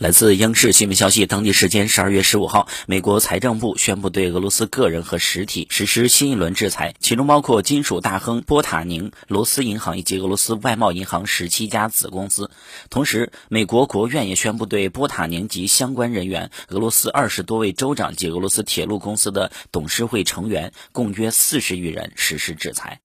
来自央视新闻消息当地时间十二月十五号美国财政部宣布对俄罗斯个人和实体实施新一轮制裁其中包括金属大亨波塔宁罗斯银行以及俄罗斯外贸银行十七家子公司。同时美国国务院也宣布对波塔宁及相关人员俄罗斯二十多位州长及俄罗斯铁路公司的董事会成员共约四十余人实施制裁。